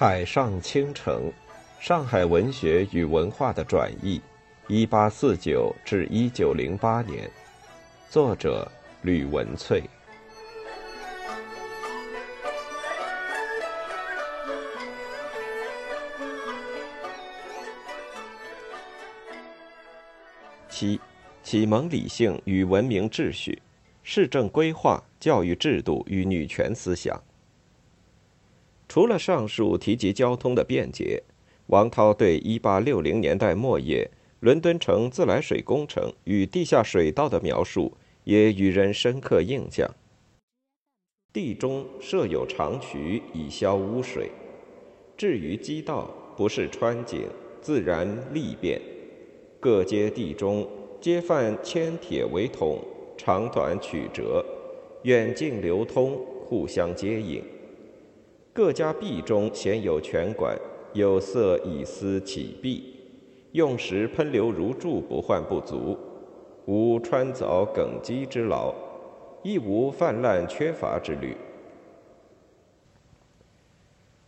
海上倾城，上海文学与文化的转译，一八四九至一九零八年，作者吕文翠。七，启蒙理性与文明秩序，市政规划、教育制度与女权思想。除了上述提及交通的便捷，王涛对1860年代末叶伦敦城自来水工程与地下水道的描述也予人深刻印象。地中设有长渠以消污水，至于基道，不是穿井，自然利便。各街地中皆泛铅铁为筒，长短曲折，远近流通，互相接应。各家壁中鲜有泉管，有色以丝起壁，用时喷流如注，不患不足，无穿凿梗基之劳，亦无泛滥缺乏之虑。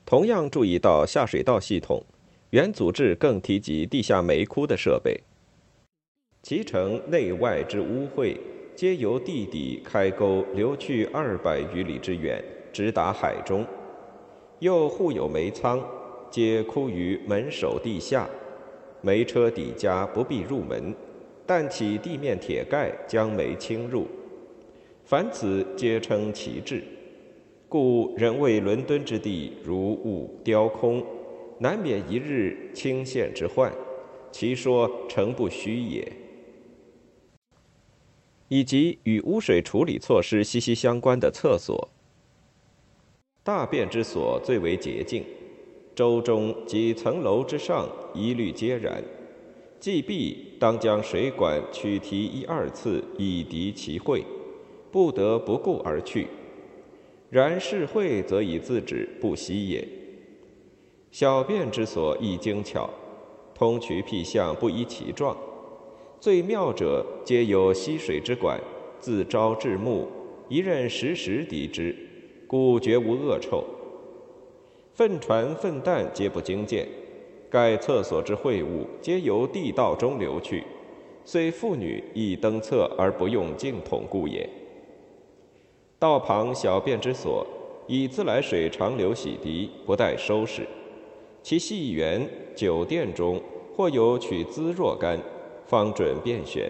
同样注意到下水道系统，原组织更提及地下煤窟的设备，其城内外之污秽，皆由地底开沟流去二百余里之远，直达海中。又互有煤仓，皆枯于门首地下，煤车底家不必入门，但起地面铁盖将煤倾入。凡此皆称其志，故人为伦敦之地如雾雕空，难免一日倾陷之患，其说诚不虚也。以及与污水处理措施息息相关的厕所。大便之所最为洁净，周中及层楼之上一律皆然。既必当将水管取提一二次以涤其秽，不得不顾而去。然是秽则以自止，不息也。小便之所亦精巧，通渠辟象不依其状，最妙者皆有吸水之管，自朝至暮，一任时时涤之。故绝无恶臭，粪船粪蛋皆不经见。盖厕所之秽物，皆由地道中流去，虽妇女亦登厕而不用净桶故也。道旁小便之所，以自来水长流洗涤，不待收拾。其细源酒店中，或有取滋若干，方准便选。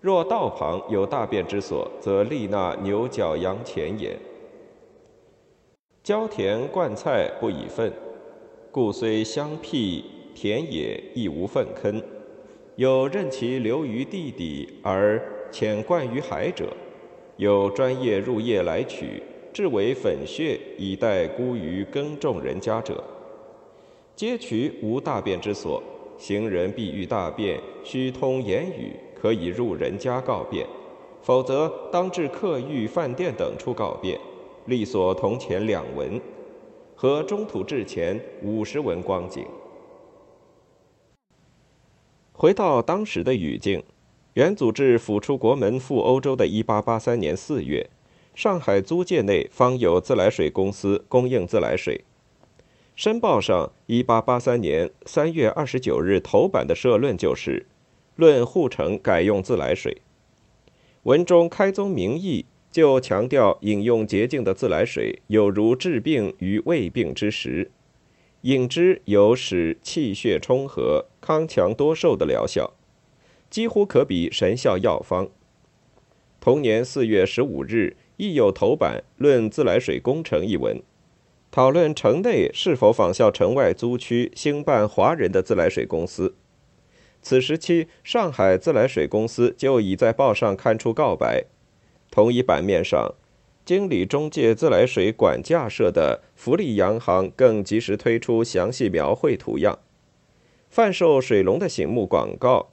若道旁有大便之所，则立纳牛角羊前也。浇田灌菜不以粪，故虽相辟田野，亦无粪坑。有任其流于地底而潜灌于海者，有专业入夜来取，至为粉屑，以待孤于耕种人家者，皆渠无大便之所。行人必欲大便，须通言语，可以入人家告便；否则，当至客寓、饭店等处告便。力所铜钱两文，和中土制钱五十文光景。回到当时的语境，原组织甫出国门赴欧洲的一八八三年四月，上海租界内方有自来水公司供应自来水。申报上一八八三年三月二十九日头版的社论就是“论护城改用自来水”，文中开宗明义。就强调饮用洁净的自来水有如治病于胃病之时，饮之有使气血充和、康强多寿的疗效，几乎可比神效药方。同年四月十五日，亦有头版论自来水工程一文，讨论城内是否仿效城外租区兴办华人的自来水公司。此时期，上海自来水公司就已在报上刊出告白。同一版面上，经理中介自来水管架设的福利洋行更及时推出详细描绘图样，贩售水龙的醒目广告。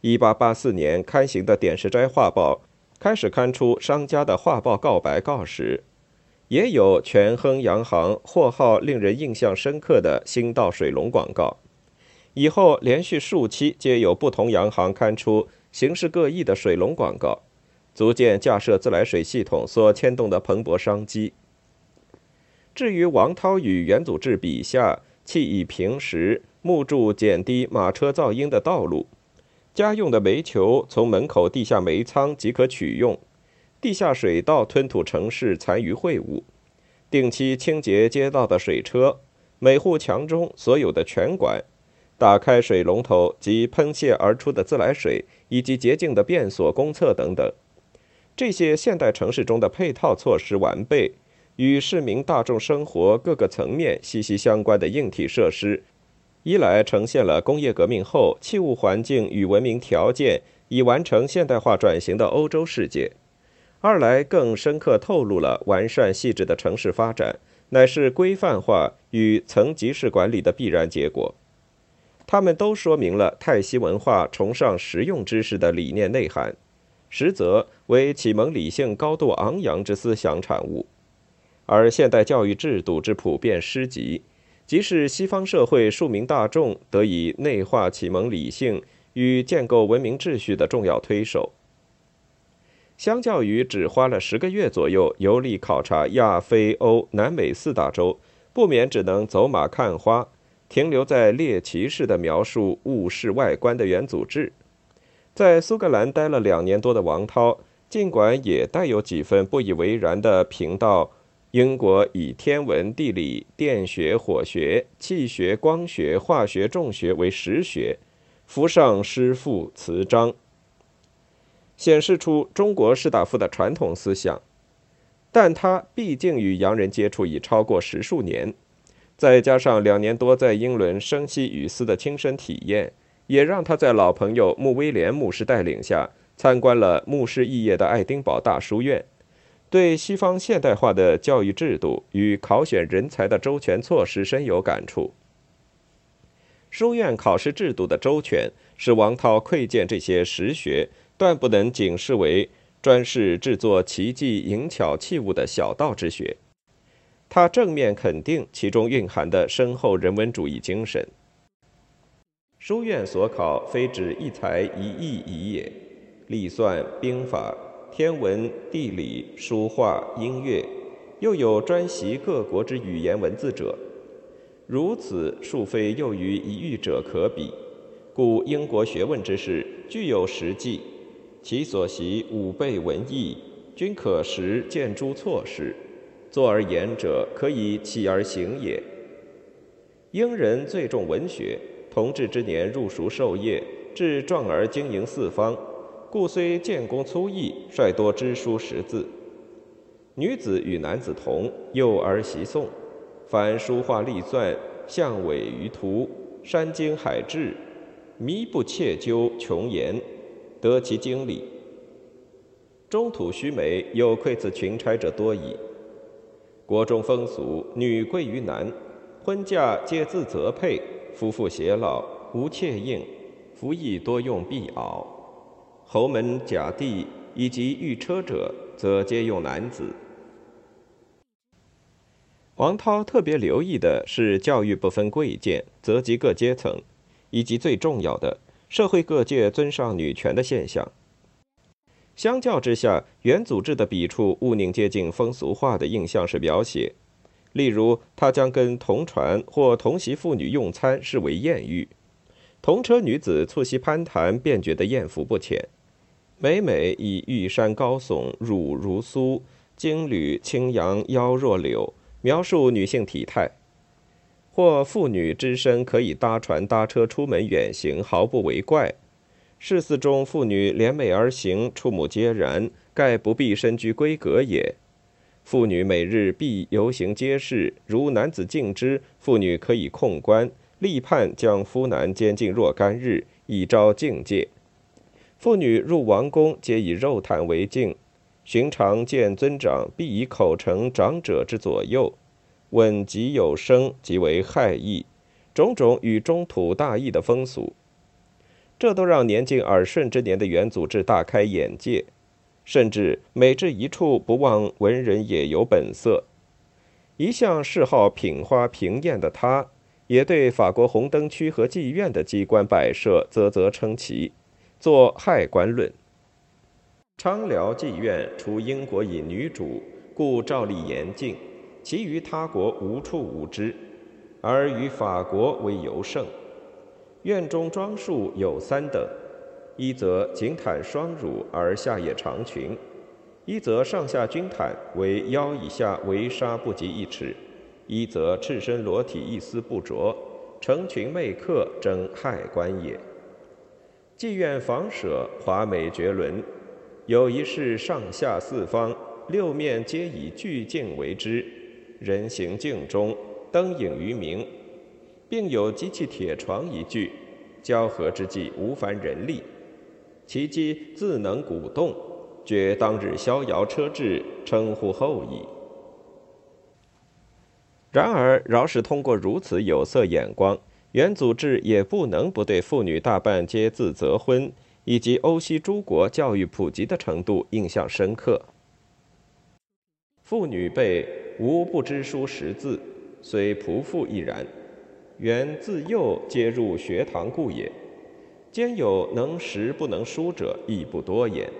一八八四年刊行的《点石斋画报》开始刊出商家的画报告白告时，也有全亨洋行货号令人印象深刻的新道水龙广告。以后连续数期皆有不同洋行刊出形式各异的水龙广告。足见架设自来水系统所牵动的蓬勃商机。至于王涛与元祖志笔下弃以平时木柱减低马车噪音的道路，家用的煤球从门口地下煤仓即可取用，地下水道吞吐城市残余秽物，定期清洁街道的水车，每户墙中所有的泉管，打开水龙头及喷泄而出的自来水，以及洁净的便所、公厕等等，这些现代城市中的配套措施完备。与市民大众生活各个层面息息相关的硬体设施，一来呈现了工业革命后器物环境与文明条件已完成现代化转型的欧洲世界；二来更深刻透露了完善细致的城市发展乃是规范化与层级式管理的必然结果。他们都说明了泰西文化崇尚实用知识的理念内涵，实则为启蒙理性高度昂扬之思想产物。而现代教育制度之普遍施及，即是西方社会庶民大众得以内化启蒙理性与建构文明秩序的重要推手。相较于只花了十个月左右游历考察亚非欧南美四大洲，不免只能走马看花，停留在猎奇式的描述物事外观的元祖志，在苏格兰待了两年多的王涛，尽管也带有几分不以为然的评道。英国以天文、地理、电学、火学、气学、光学、化学、重学为实学，符上诗赋词章，显示出中国士大夫的传统思想。但他毕竟与洋人接触已超过十数年，再加上两年多在英伦生息与思的亲身体验，也让他在老朋友穆威廉牧师带领下参观了牧师肄业的爱丁堡大书院。对西方现代化的教育制度与考选人才的周全措施深有感触。书院考试制度的周全，使王涛窥见这些实学，断不能仅视为专事制作奇迹淫巧器物的小道之学。他正面肯定其中蕴含的深厚人文主义精神。书院所考，非止一才一艺矣也，历算兵法。天文、地理、书画、音乐，又有专习各国之语言文字者，如此数非又于一遇者可比。故英国学问之士具有实际，其所习五倍文艺，均可实见诸措施，坐而言者可以起而行也。英人最重文学，同治之年入蜀授业，至壮而经营四方。故虽建功粗毅，率多知书识字。女子与男子同，幼儿习诵，凡书画隶篆、象尾于图、山经海志，靡不切究穷言，得其经理。中土须眉，有窥此群差者多矣。国中风俗，女贵于男，婚嫁皆自择配，夫妇偕老，无妾应，服役多用婢袄。侯门甲第以及御车者，则皆用男子。王涛特别留意的是教育不分贵贱，则及各阶层，以及最重要的社会各界尊上女权的现象。相较之下，元祖制的笔触务宁接近风俗化的印象式描写，例如他将跟同船或同席妇女用餐视为艳遇，同车女子促膝攀谈便觉得艳福不浅。每每以玉山高耸，乳如酥，金缕轻扬，腰若柳，描述女性体态；或妇女之身可以搭船搭车出门远行，毫不为怪。世寺中妇女联袂而行，触目皆然，盖不必身居闺阁也。妇女每日必游行街市，如男子敬之，妇女可以控官，立判将夫男监禁若干日，以昭境界。妇女入王宫，皆以肉袒为敬。寻常见尊长，必以口承长者之左右。问及有声，即为害意。种种与中土大异的风俗，这都让年近耳顺之年的元祖志大开眼界。甚至每至一处，不忘文人也有本色。一向嗜好品花评艳的他，也对法国红灯区和妓院的机关摆设啧啧称奇。作《害官论》。昌辽妓院除英国以女主，故照例严禁，其余他国无处无之，而于法国为尤盛。院中装束有三等：一则颈袒双乳而下也长裙；一则上下均袒，为腰以下围纱不及一尺；一则赤身裸体一丝不着，成群媚客，争害官也。妓院房舍华美绝伦，有一室上下四方，六面皆以巨镜为之。人行镜中，灯影于明，并有机器铁床一具，交合之际无凡人力，其机自能鼓动，觉当日逍遥车至，称呼后矣。然而，饶是通过如此有色眼光，元祖志也不能不对妇女大半皆自择婚，以及欧西诸国教育普及的程度印象深刻。妇女辈。无不知书识字，虽仆妇亦然。原自幼皆入学堂故也。兼有能识不能书者，亦不多言。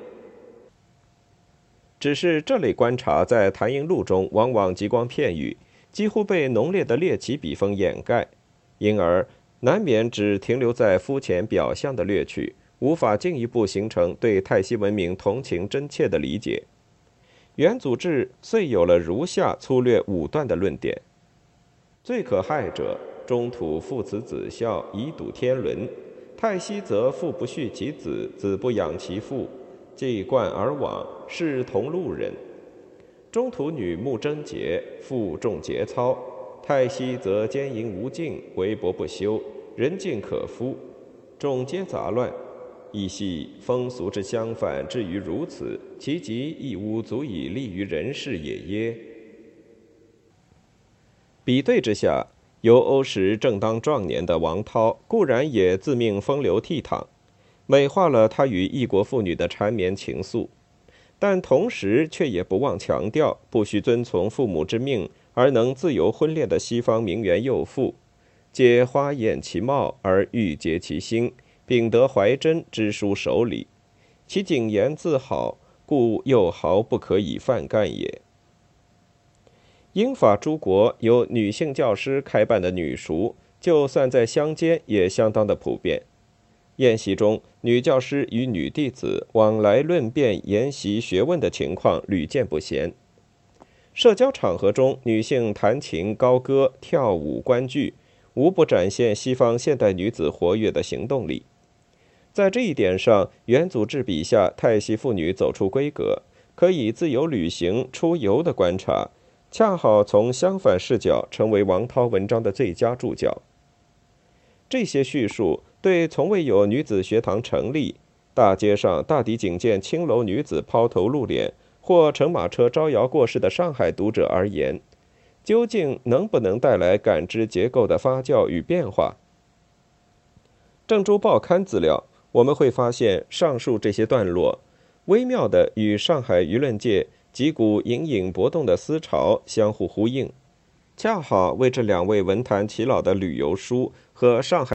只是这类观察在《谭英录》中往往极光片语，几乎被浓烈的猎奇笔锋掩盖，因而难免只停留在肤浅表象的略取，无法进一步形成对泰西文明同情真切的理解。元祖志遂有了如下粗略武断的论点：最可害者，中土父慈子孝，以笃天伦；太息则父不恤其子，子不养其父，既冠而往，视同路人。中土女慕贞洁，父重节操；太息则奸淫无尽，为薄不休，人尽可夫，众皆杂乱。亦系风俗之相反，至于如此，其极亦无足以立于人世也耶？比对之下，由欧时正当壮年的王涛，固然也自命风流倜傥，美化了他与异国妇女的缠绵情愫，但同时却也不忘强调，不需遵从父母之命而能自由婚恋的西方名媛幼妇，皆花艳其貌而欲结其心。秉得怀真之书守礼，其谨言自好，故又毫不可以泛干也。英法诸国由女性教师开办的女塾，就算在乡间也相当的普遍。宴席中，女教师与女弟子往来论辩、研习学问的情况屡见不鲜。社交场合中，女性弹琴、高歌、跳舞、观剧，无不展现西方现代女子活跃的行动力。在这一点上，元祖志笔下泰西妇女走出闺阁，可以自由旅行、出游的观察，恰好从相反视角成为王涛文章的最佳注脚。这些叙述对从未有女子学堂成立、大街上大抵仅见青楼女子抛头露脸或乘马车招摇过市的上海读者而言，究竟能不能带来感知结构的发酵与变化？郑州报刊资料。我们会发现，上述这些段落微妙的与上海舆论界几股隐隐波动的思潮相互呼应，恰好为这两位文坛奇老的旅游书和上海。